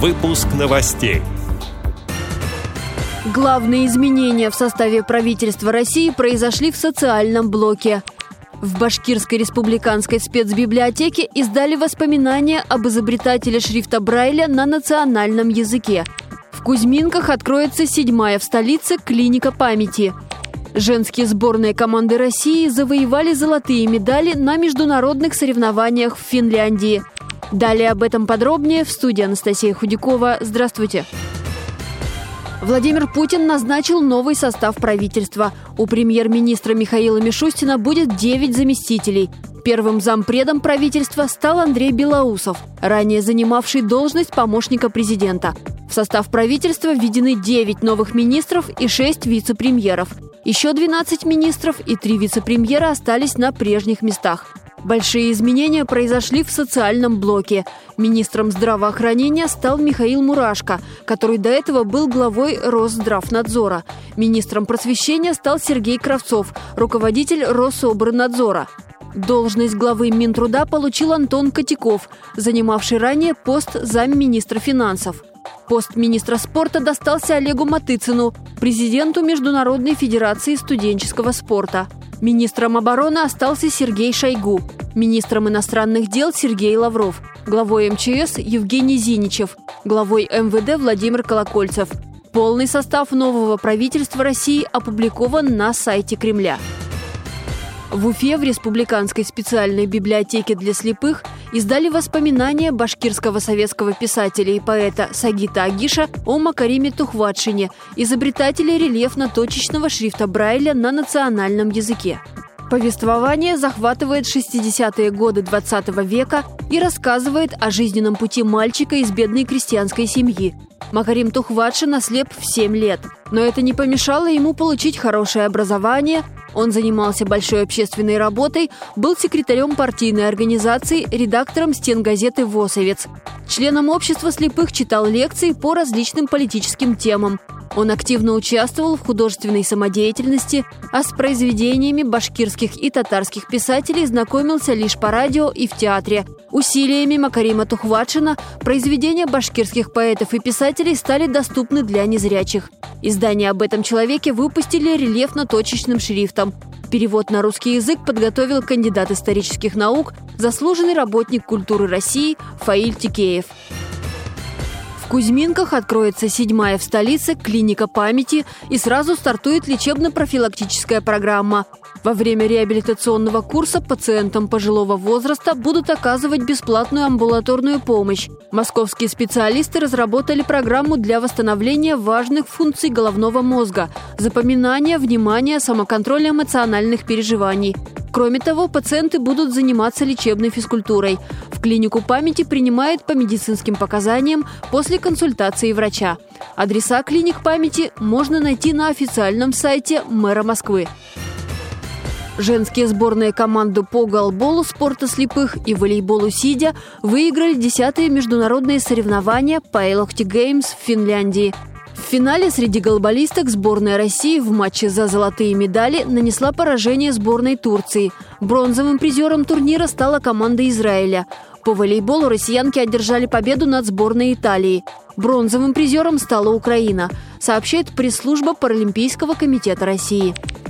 Выпуск новостей. Главные изменения в составе правительства России произошли в социальном блоке. В Башкирской республиканской спецбиблиотеке издали воспоминания об изобретателе шрифта Брайля на национальном языке. В Кузьминках откроется седьмая в столице клиника памяти. Женские сборные команды России завоевали золотые медали на международных соревнованиях в Финляндии – Далее об этом подробнее в студии Анастасия Худякова. Здравствуйте. Владимир Путин назначил новый состав правительства. У премьер-министра Михаила Мишустина будет 9 заместителей. Первым зампредом правительства стал Андрей Белоусов, ранее занимавший должность помощника президента. В состав правительства введены 9 новых министров и 6 вице-премьеров. Еще 12 министров и 3 вице-премьера остались на прежних местах. Большие изменения произошли в социальном блоке. Министром здравоохранения стал Михаил Мурашко, который до этого был главой Росздравнадзора. Министром просвещения стал Сергей Кравцов, руководитель Рособорнадзора. Должность главы Минтруда получил Антон Котяков, занимавший ранее пост замминистра финансов. Пост министра спорта достался Олегу Матыцину, президенту Международной федерации студенческого спорта. Министром обороны остался Сергей Шойгу, министром иностранных дел Сергей Лавров, главой МЧС Евгений Зиничев, главой МВД Владимир Колокольцев. Полный состав нового правительства России опубликован на сайте Кремля. В Уфе в Республиканской специальной библиотеке для слепых издали воспоминания башкирского советского писателя и поэта Сагита Агиша о Макариме Тухватшине, изобретателе рельефно-точечного шрифта Брайля на национальном языке. Повествование захватывает 60-е годы 20 века и рассказывает о жизненном пути мальчика из бедной крестьянской семьи. Макарим Тухватшин ослеп в 7 лет. Но это не помешало ему получить хорошее образование, он занимался большой общественной работой, был секретарем партийной организации, редактором стен газеты «Восовец». Членом общества слепых читал лекции по различным политическим темам. Он активно участвовал в художественной самодеятельности, а с произведениями башкирских и татарских писателей знакомился лишь по радио и в театре. Усилиями Макарима Тухватшина произведения башкирских поэтов и писателей стали доступны для незрячих. Издание об этом человеке выпустили рельефно-точечным шрифтом. Перевод на русский язык подготовил кандидат исторических наук, заслуженный работник культуры России Фаиль Тикеев. В Кузьминках откроется седьмая в столице клиника памяти и сразу стартует лечебно-профилактическая программа. Во время реабилитационного курса пациентам пожилого возраста будут оказывать бесплатную амбулаторную помощь. Московские специалисты разработали программу для восстановления важных функций головного мозга – запоминания, внимания, самоконтроля эмоциональных переживаний. Кроме того, пациенты будут заниматься лечебной физкультурой. В клинику памяти принимают по медицинским показаниям после консультации врача. Адреса клиник памяти можно найти на официальном сайте мэра Москвы. Женские сборные команды по голболу, спорта слепых и волейболу сидя выиграли 10-е международные соревнования по Элохти Геймс в Финляндии. В финале среди голболисток сборная России в матче за золотые медали нанесла поражение сборной Турции. Бронзовым призером турнира стала команда Израиля. По волейболу россиянки одержали победу над сборной Италии. Бронзовым призером стала Украина, сообщает пресс-служба Паралимпийского комитета России.